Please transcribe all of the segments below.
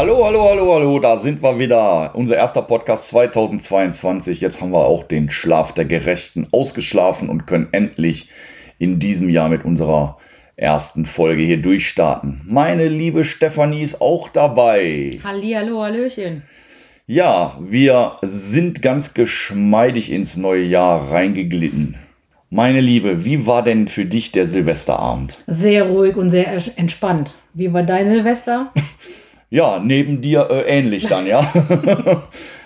hallo, hallo, hallo, hallo, da sind wir wieder. Unser erster Podcast 2022. Jetzt haben wir auch den Schlaf der Gerechten ausgeschlafen und können endlich in diesem Jahr mit unserer ersten Folge hier durchstarten. Meine liebe Stefanie ist auch dabei. Hallihallo, Hallöchen. Ja, wir sind ganz geschmeidig ins neue Jahr reingeglitten. Meine Liebe, wie war denn für dich der Silvesterabend? Sehr ruhig und sehr entspannt. Wie war dein Silvester? Ja, neben dir äh, ähnlich dann, ja.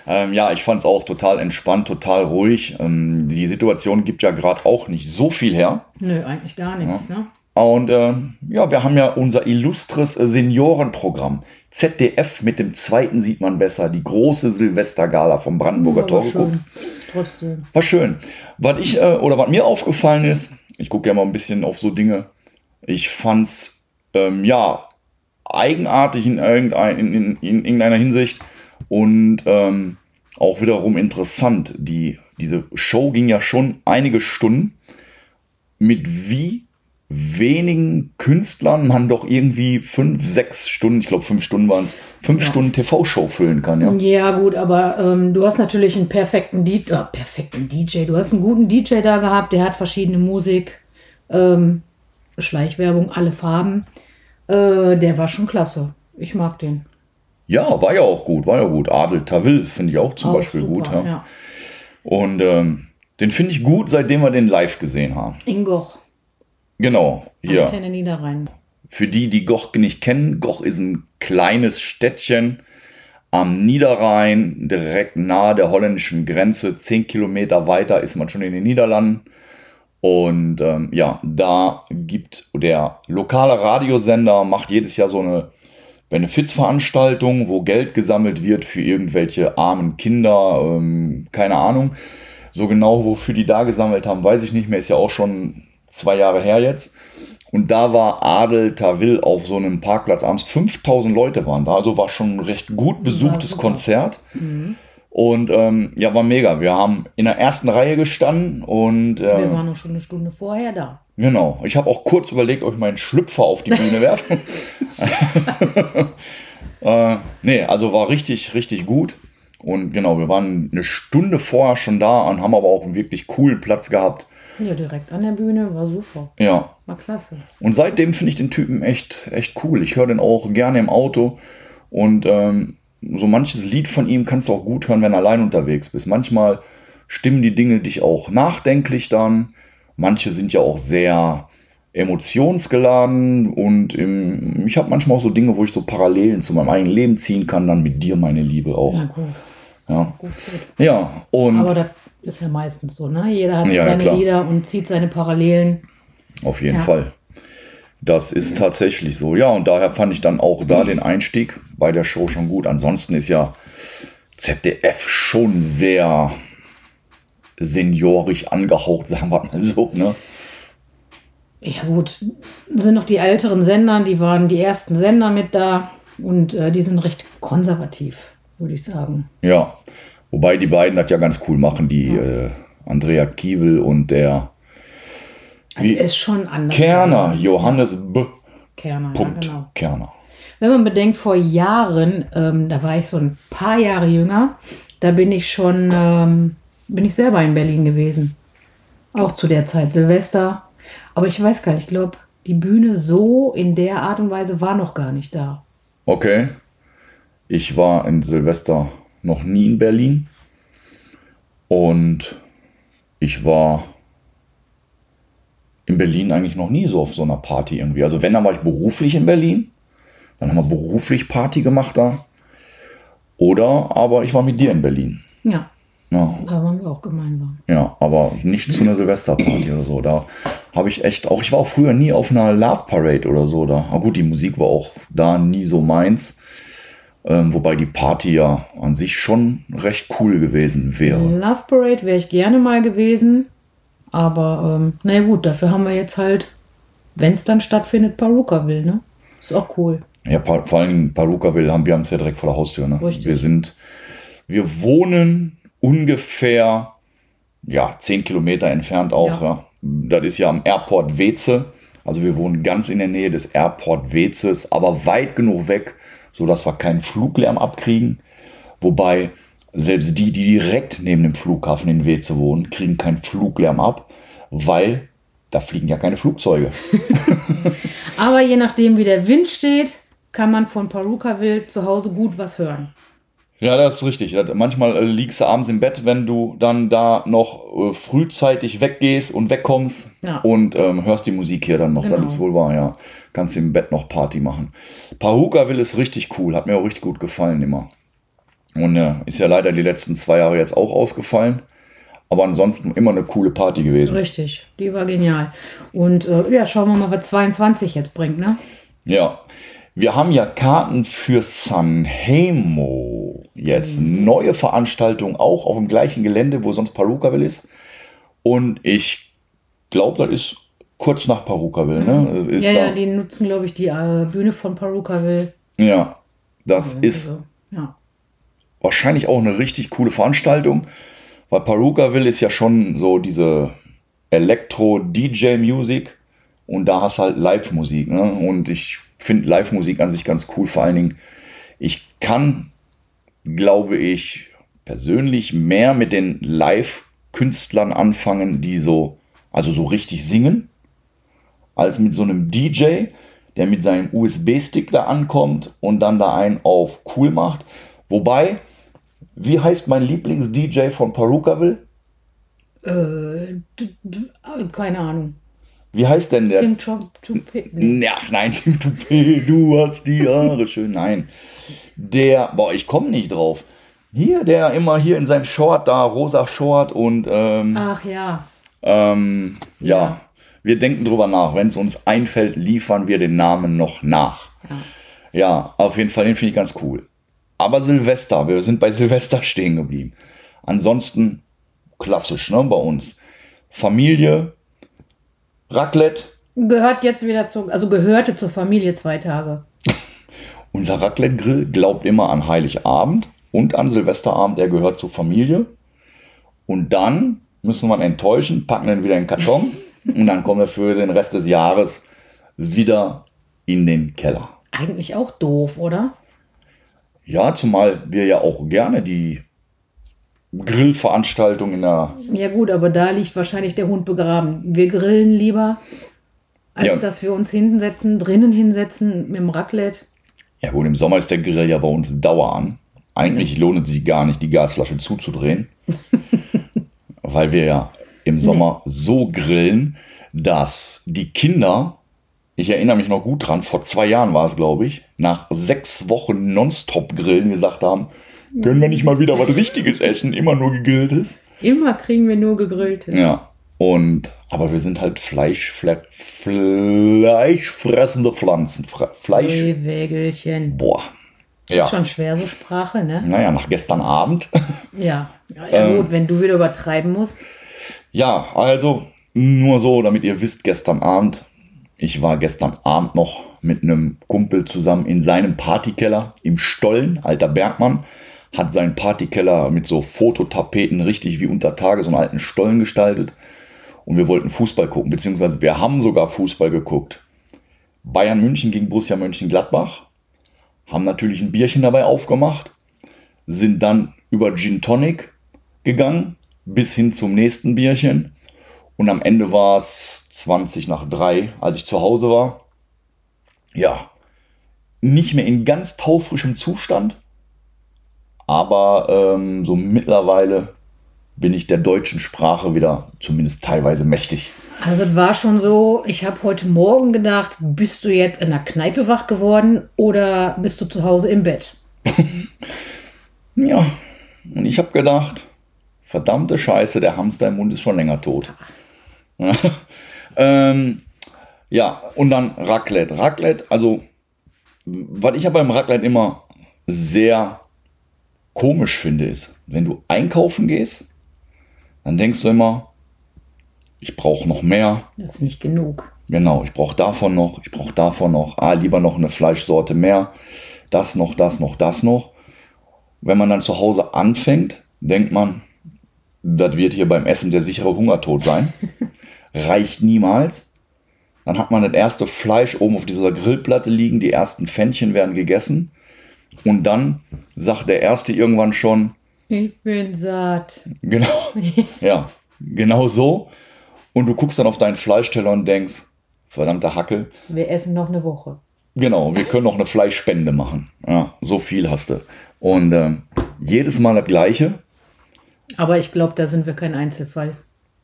ähm, ja, ich fand es auch total entspannt, total ruhig. Ähm, die Situation gibt ja gerade auch nicht so viel her. Nö, eigentlich gar nichts, ne? Und ähm, ja, wir haben ja unser illustres äh, Seniorenprogramm. ZDF mit dem zweiten sieht man besser. Die große Silvestergala vom Brandenburger Aber Tor geguckt. schön. Trotzdem. War schön. Was ich, äh, oder was mir aufgefallen ist, ich gucke ja mal ein bisschen auf so Dinge. Ich fand's, ähm, ja, eigenartig in, irgendein, in, in, in irgendeiner Hinsicht und ähm, auch wiederum interessant. Die, diese Show ging ja schon einige Stunden. Mit wie wenigen Künstlern man doch irgendwie fünf, sechs Stunden, ich glaube fünf Stunden waren es, fünf Ja. Stunden TV-Show füllen kann, ja. Ja, gut, aber ähm, du hast natürlich einen perfekten DJ, äh, perfekten DJ. Du hast einen guten DJ da gehabt, der hat verschiedene Musik, ähm, Schleichwerbung, alle Farben. Äh, der war schon klasse. Ich mag den. Ja, war ja auch gut, war ja gut. Adel Tawil finde ich auch zum Auch Beispiel super, gut. Ja. ja. Und ähm, den finde ich gut, seitdem wir den live gesehen haben. Ingoch, Genau, hier. Antenne Niederrhein. Für die, die Goch nicht kennen, Goch ist ein kleines Städtchen am Niederrhein, direkt nahe der holländischen Grenze. Zehn Kilometer weiter ist man schon in den Niederlanden. Und ähm, ja, da gibt der lokale Radiosender, macht jedes Jahr so eine Benefizveranstaltung, wo Geld gesammelt wird für irgendwelche armen Kinder, ähm, keine Ahnung. So genau, wofür die da gesammelt haben, weiß ich nicht mehr, ist ja auch schon zwei Jahre her jetzt. Und da war Adel Tawil auf so einem Parkplatz abends. 5000 Leute waren da, also war schon ein recht gut besuchtes. Konzert. Und ähm, ja, war mega. Wir haben in der ersten Reihe gestanden und Wir äh, waren noch schon eine Stunde vorher da. genau. Ich habe auch kurz überlegt, ob ich meinen Schlüpfer auf die Bühne werfe. äh, nee, also war richtig, richtig gut. Und genau, wir waren eine Stunde vorher schon da und haben aber auch einen wirklich coolen Platz gehabt. Ja, direkt an der Bühne, war super. Ja, War klasse. Und seitdem finde ich den Typen echt, echt cool. Ich höre den auch gerne im Auto. Und ähm, so manches Lied von ihm kannst du auch gut hören, wenn du allein unterwegs bist. Manchmal stimmen die Dinge dich auch nachdenklich dann. Manche sind ja auch sehr emotionsgeladen. Und im, ich habe manchmal auch so Dinge, wo ich so Parallelen zu meinem eigenen Leben ziehen kann. Dann mit dir, meine Liebe, auch. Ja, gut. Ja, gut, gut. ja und Aber das ist ja meistens so, ne? Jeder hat so Ja, seine klar. Lieder und zieht seine Parallelen. Auf jeden Ja. Fall. Das ist tatsächlich so. Ja, und daher fand ich dann auch da den Einstieg bei der Show schon gut. Ansonsten ist ja ZDF schon sehr seniorisch angehaucht, sagen wir mal so. Ne? Ja, gut. Sind noch die älteren Sender, die waren die ersten Sender mit da und äh, die sind recht konservativ, würde ich sagen. Ja, wobei die beiden das ja ganz cool machen, die äh, Andrea Kiewel und der Wie? Ist schon anders. Kerner, Johannes B. Kerner, Punkt. ja, genau. Kerner. Wenn man bedenkt, vor Jahren, ähm, da war ich so ein paar Jahre jünger, da bin ich schon, ähm, bin ich selber in Berlin gewesen. Auch zu der Zeit Silvester. Aber ich weiß gar nicht, ich glaube, die Bühne so in der Art und Weise war noch gar nicht da. Okay. Ich war in Silvester noch nie in Berlin. Und ich war in Berlin eigentlich noch nie so auf so einer Party irgendwie. Also wenn, dann war ich beruflich in Berlin. Dann haben wir beruflich Party gemacht da. Oder aber ich war mit dir in Berlin. Ja, Ja, da waren wir auch gemeinsam. ja aber nicht zu einer Silvesterparty oder so. Da habe ich echt auch, ich war auch früher nie auf einer Love Parade oder so. Da, aber gut, die Musik war auch da nie so meins. Ähm, wobei die Party ja an sich schon recht cool gewesen wäre. Love Parade wäre ich gerne mal gewesen. Aber ähm, naja gut, dafür haben wir jetzt halt, wenn es dann stattfindet, Perukaville, ne? Ist auch cool. Ja, vor allen Dingen Perukaville haben wir haben es ja direkt vor der Haustür. Ne? Richtig. Wir sind, wir wohnen ungefähr ja, 10 Kilometer entfernt auch. Ja. Ja. Das ist ja am Airport Weze. Also wir wohnen ganz in der Nähe des Airport Wezes, aber weit genug weg, sodass wir keinen Fluglärm abkriegen. Wobei selbst die, die direkt neben dem Flughafen in Weze wohnen, kriegen keinen Fluglärm ab, weil da fliegen ja keine Flugzeuge. Aber je nachdem, wie der Wind steht, kann man von Parukaville zu Hause gut was hören. Ja, das ist richtig. Manchmal äh, liegst du abends im Bett, wenn du dann da noch äh, frühzeitig weggehst und wegkommst Ja. und ähm, hörst die Musik hier dann noch. Genau. Das ist wohl wahr, ja. Kannst im Bett noch Party machen. Parukaville ist richtig cool. Hat mir auch richtig gut gefallen immer. Und äh, ist ja leider die letzten zwei Jahre jetzt auch ausgefallen. Aber ansonsten immer eine coole Party gewesen. Richtig, die war genial. Und äh, ja, schauen wir mal, was 22 jetzt bringt, ne? Ja. Wir haben ja Karten für Sanremo. Jetzt neue Veranstaltung, auch auf dem gleichen Gelände, wo sonst Parukaville ist. Und ich glaube, das ist kurz nach Parukaville. Ne? Ist ja, ja, die nutzen, glaube ich, die äh, Bühne von Parukaville. ja, das ist Also, ja. wahrscheinlich auch eine richtig coole Veranstaltung, weil Parukaville ist ja schon so diese Elektro-DJ-Musik und da hast halt Live-Musik. Ne? Und ich finde Live-Musik an sich ganz cool. Vor allen Dingen, ich kann, glaube ich, persönlich mehr mit den Live-Künstlern anfangen, die so, also so richtig singen, als mit so einem DJ, der mit seinem USB-Stick da ankommt und dann da einen auf cool macht. Wobei, wie heißt mein Lieblings-DJ von Parukaville? Äh, äh, keine Ahnung. Wie heißt denn der? Tim Trump, nee. Ach nein, Tim Toupet, du hast die Haare schön. Nein. Der, boah, ich komme nicht drauf. Hier, der immer hier in seinem Short da, rosa Short und ähm, Ach ja. ähm, ja. Ja. wir denken drüber nach. Wenn es uns einfällt, liefern wir den Namen noch nach. Ja. Ja, auf jeden Fall, den finde ich ganz cool. Aber Silvester, wir sind bei Silvester stehen geblieben. Ansonsten klassisch, ne, bei uns. Familie, Raclette, Gehört jetzt wieder zu, also gehörte zur Familie zwei Tage. Unser Raclette-Grill glaubt immer an Heiligabend und an Silvesterabend, er gehört zur Familie. Und dann müssen wir ihn enttäuschen, packen ihn wieder in den Karton und dann kommen wir für den Rest des Jahres wieder in den Keller. Eigentlich auch doof, oder? Ja, zumal wir ja auch gerne die Grillveranstaltung in der. Ja gut, aber da liegt wahrscheinlich der Hund begraben. Wir grillen lieber, als Ja. dass wir uns hinsetzen, drinnen hinsetzen mit dem Raclette. Ja, gut, im Sommer ist der Grill ja bei uns Dauer an. Eigentlich lohnt es sich gar nicht, die Gasflasche zuzudrehen. weil wir ja im Sommer so grillen, dass die Kinder, ich erinnere mich noch gut dran, vor zwei Jahren war es, glaube ich, nach sechs Wochen Nonstop-Grillen gesagt haben, können wir nicht mal wieder was Richtiges essen, immer nur gegrilltes. Immer kriegen wir nur gegrilltes. Ja. Und, aber wir sind halt Fleisch, Fle fleischfressende Pflanzen. Fre Fleisch. Wägelchen. Boah. Ist Ja. schon schwer, so Sprache, ne? Naja, nach gestern Abend. Ja. Ja, ja Ähm. gut, wenn du wieder übertreiben musst. Ja, also nur so, damit ihr wisst, gestern Abend, ich war gestern Abend noch mit einem Kumpel zusammen in seinem Partykeller im Stollen, alter Bergmann, hat seinen Partykeller mit so Fototapeten richtig wie unter Tage so einen alten Stollen gestaltet und wir wollten Fußball gucken, beziehungsweise wir haben sogar Fußball geguckt. Bayern München gegen Borussia Mönchengladbach, haben natürlich ein Bierchen dabei aufgemacht, sind dann über Gin Tonic gegangen bis hin zum nächsten Bierchen und am Ende war es 20 nach 3, als ich zu Hause war. Ja, nicht mehr in ganz taufrischem Zustand, aber ähm, so mittlerweile bin ich der deutschen Sprache wieder zumindest teilweise mächtig. Also es war schon so, ich habe heute Morgen gedacht, bist du jetzt in der Kneipe wach geworden oder bist du zu Hause im Bett? Ja, und ich habe gedacht, verdammte Scheiße, der Hamster im Mund ist schon länger tot. ähm, ja, und dann Raclette. Raclette, also, was ich aber beim Raclette immer sehr komisch finde, ist, wenn du einkaufen gehst, dann denkst du immer, ich brauche noch mehr. Das ist nicht genug. Genau, ich brauche davon noch, ich brauche davon noch, ah, lieber noch eine Fleischsorte mehr, das noch, das noch, das noch. Wenn man dann zu Hause anfängt, denkt man, das wird hier beim Essen der sichere Hungertod sein. Reicht niemals. Dann hat man das erste Fleisch oben auf dieser Grillplatte liegen, die ersten Pfännchen werden gegessen. Und dann sagt der Erste irgendwann schon, Ich bin satt. genau, ja, genau so. Und du guckst dann auf deinen Fleischteller und denkst, verdammte Hacke, Wir essen noch eine Woche. Genau, wir können noch eine Fleischspende machen. Ja, so viel hast du. Und ähm, jedes Mal das Gleiche. Aber ich glaube, da sind wir kein Einzelfall. Das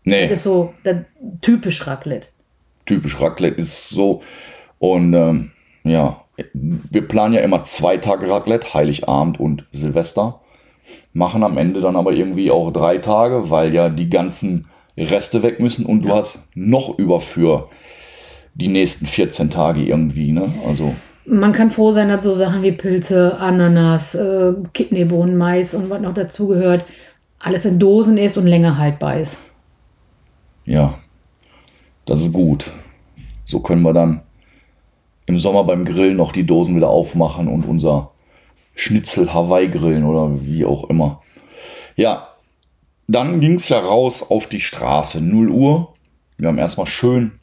Nee, ist so das, typisch Raclette. typisch Raclette ist so. Und ähm, ja, wir planen ja immer zwei Tage Raclette, Heiligabend und Silvester. Machen am Ende dann aber irgendwie auch drei Tage, weil ja die ganzen Reste weg müssen und du Ja. hast noch über für die nächsten 14 Tage irgendwie, ne? Also, Man kann froh sein, dass so Sachen wie Pilze, Ananas, äh, Kidneybohnen, Mais und was noch dazugehört, alles in Dosen ist und länger haltbar ist. ja, das ist gut. So können wir dann im Sommer beim Grillen noch die Dosen wieder aufmachen und unser Schnitzel Hawaii grillen oder wie auch immer. Ja, dann ging es ja raus auf die Straße. 0 Uhr. Wir haben erstmal schön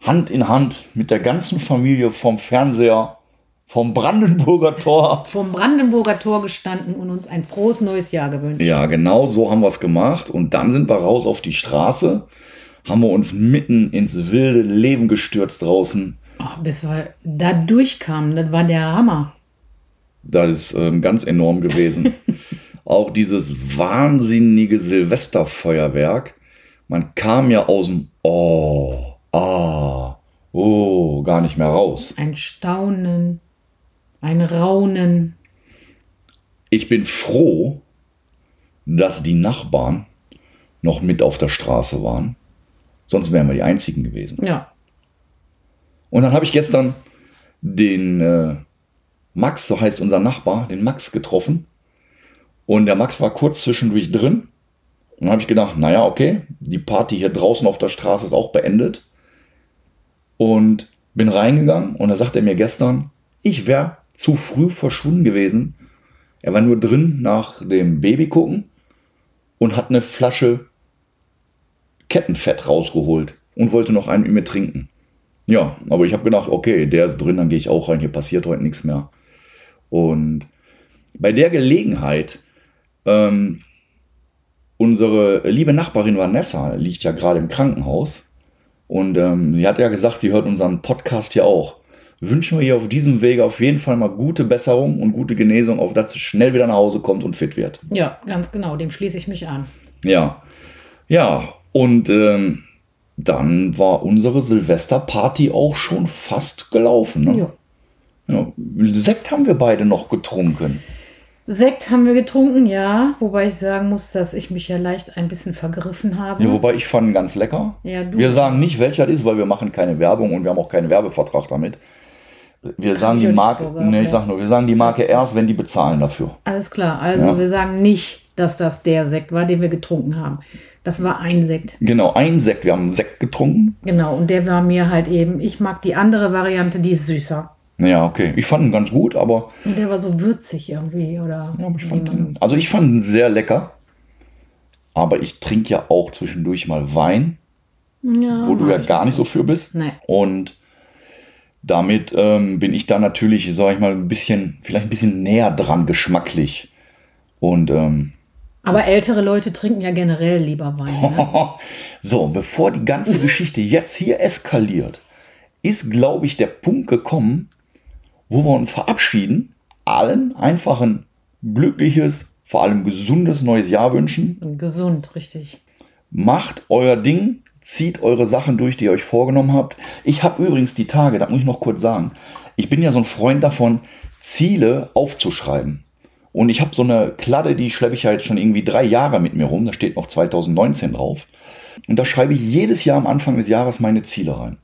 Hand in Hand mit der ganzen Familie vom Fernseher, vom Brandenburger Tor. Vom Brandenburger Tor gestanden und uns ein frohes neues Jahr gewünscht. Ja, genau so haben wir es gemacht. Und dann sind wir raus auf die Straße, haben wir uns mitten ins wilde Leben gestürzt draußen. Oh, bis wir da durchkamen, das war der Hammer. Das ist ähm, ganz enorm gewesen. Auch dieses wahnsinnige Silvesterfeuerwerk. Man kam ja aus dem Oh, ah, oh, gar nicht mehr raus. Ein Staunen, ein Raunen. Ich bin froh, dass die Nachbarn noch mit auf der Straße waren. Sonst wären wir die Einzigen gewesen. Ja, Und dann habe ich gestern den äh, Max, so heißt unser Nachbar, den Max getroffen. Und der Max war kurz zwischendurch drin. Und dann habe ich gedacht, naja, okay, die Party hier draußen auf der Straße ist auch beendet. Und bin reingegangen und da sagt er mir gestern, ich wäre zu früh verschwunden gewesen. Er war nur drin nach dem Baby gucken und hat eine Flasche Kettenfett rausgeholt und wollte noch einen mit trinken. Ja, aber ich habe gedacht, okay, der ist drin, dann gehe ich auch rein, hier passiert heute nichts mehr. Und bei der Gelegenheit, ähm, unsere liebe Nachbarin Vanessa liegt ja gerade im Krankenhaus und ähm, sie hat ja gesagt, sie hört unseren Podcast hier auch. Wünschen wir ihr auf diesem Wege auf jeden Fall mal gute Besserung und gute Genesung, auf dass sie schnell wieder nach Hause kommt und fit wird. ja, ganz genau, dem schließe ich mich an. Ja, ja, und ähm, dann war unsere Silvesterparty auch schon fast gelaufen. Ne? Ja. Sekt haben wir beide noch getrunken. Sekt haben wir getrunken, ja, wobei ich sagen muss, dass ich mich ja leicht ein bisschen vergriffen habe. Ja, wobei ich fand ganz lecker. Ja. Wir sagen nicht, welcher das ist, weil wir machen keine Werbung und wir haben auch keinen Werbevertrag damit. Wir sagen die Marke, nee, ich sag nur, wir sagen die Marke erst, wenn die bezahlen dafür. Alles klar, also Ja. wir sagen nicht, dass das der Sekt war, den wir getrunken haben. Das war ein Sekt. Genau, ein Sekt. Wir haben einen Sekt getrunken. Genau, und der war mir halt eben, ich mag die andere Variante, die ist süßer. Ja, okay. Ich fand ihn ganz gut, aber Und der war so würzig irgendwie, oder? Ja, ich fand ihn, also ich fand ihn sehr lecker. Aber ich trinke ja auch zwischendurch mal Wein, ja, wo du ja gar nicht so für bist. Nee. Und damit ähm, bin ich da natürlich, sag ich mal, ein bisschen, vielleicht ein bisschen näher dran geschmacklich. Und ähm, Aber ältere Leute trinken ja generell lieber Wein. Ne? so, bevor die ganze Geschichte jetzt hier eskaliert, ist, glaube ich, der Punkt gekommen, wo wir uns verabschieden, allen einfach ein glückliches, vor allem gesundes neues Jahr wünschen. Gesund, richtig. Macht euer Ding, zieht eure Sachen durch, die ihr euch vorgenommen habt. Ich habe übrigens die Tage, das muss ich noch kurz sagen, ich bin ja so ein Freund davon, Ziele aufzuschreiben. Und ich habe so eine Kladde, die schleppe ich jetzt schon irgendwie drei Jahre mit mir rum. Da steht noch 2019 drauf. Und da schreibe ich jedes Jahr am Anfang des Jahres meine Ziele rein.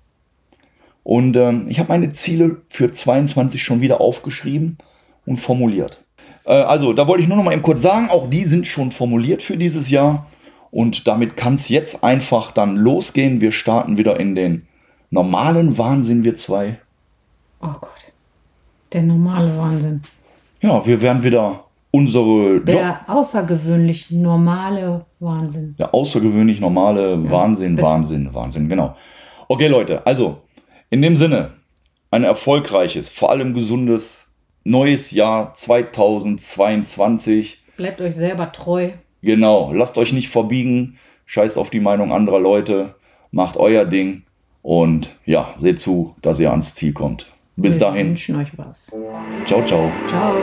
Und ähm, ich habe meine Ziele für 22 schon wieder aufgeschrieben und formuliert. Äh, also, da wollte ich nur noch mal eben kurz sagen, auch die sind schon formuliert für dieses Jahr. Und damit kann es jetzt einfach dann losgehen. Wir starten wieder in den normalen Wahnsinn, wir zwei. Oh Gott. Der normale Wahnsinn. Ja, wir werden wieder unsere. Der ja, außergewöhnlich normale Wahnsinn. Der außergewöhnlich normale ja, Wahnsinn, Wahnsinn, Wahnsinn, genau. Okay, Leute, also in dem Sinne, ein erfolgreiches, vor allem gesundes neues Jahr 2022. Bleibt euch selber treu. Genau, lasst euch nicht verbiegen, scheißt auf die Meinung anderer Leute, macht euer Ding und ja, seht zu, dass ihr ans Ziel kommt. Bis Wir dahin. Wir wünschen euch was. Ciao, ciao. Ciao.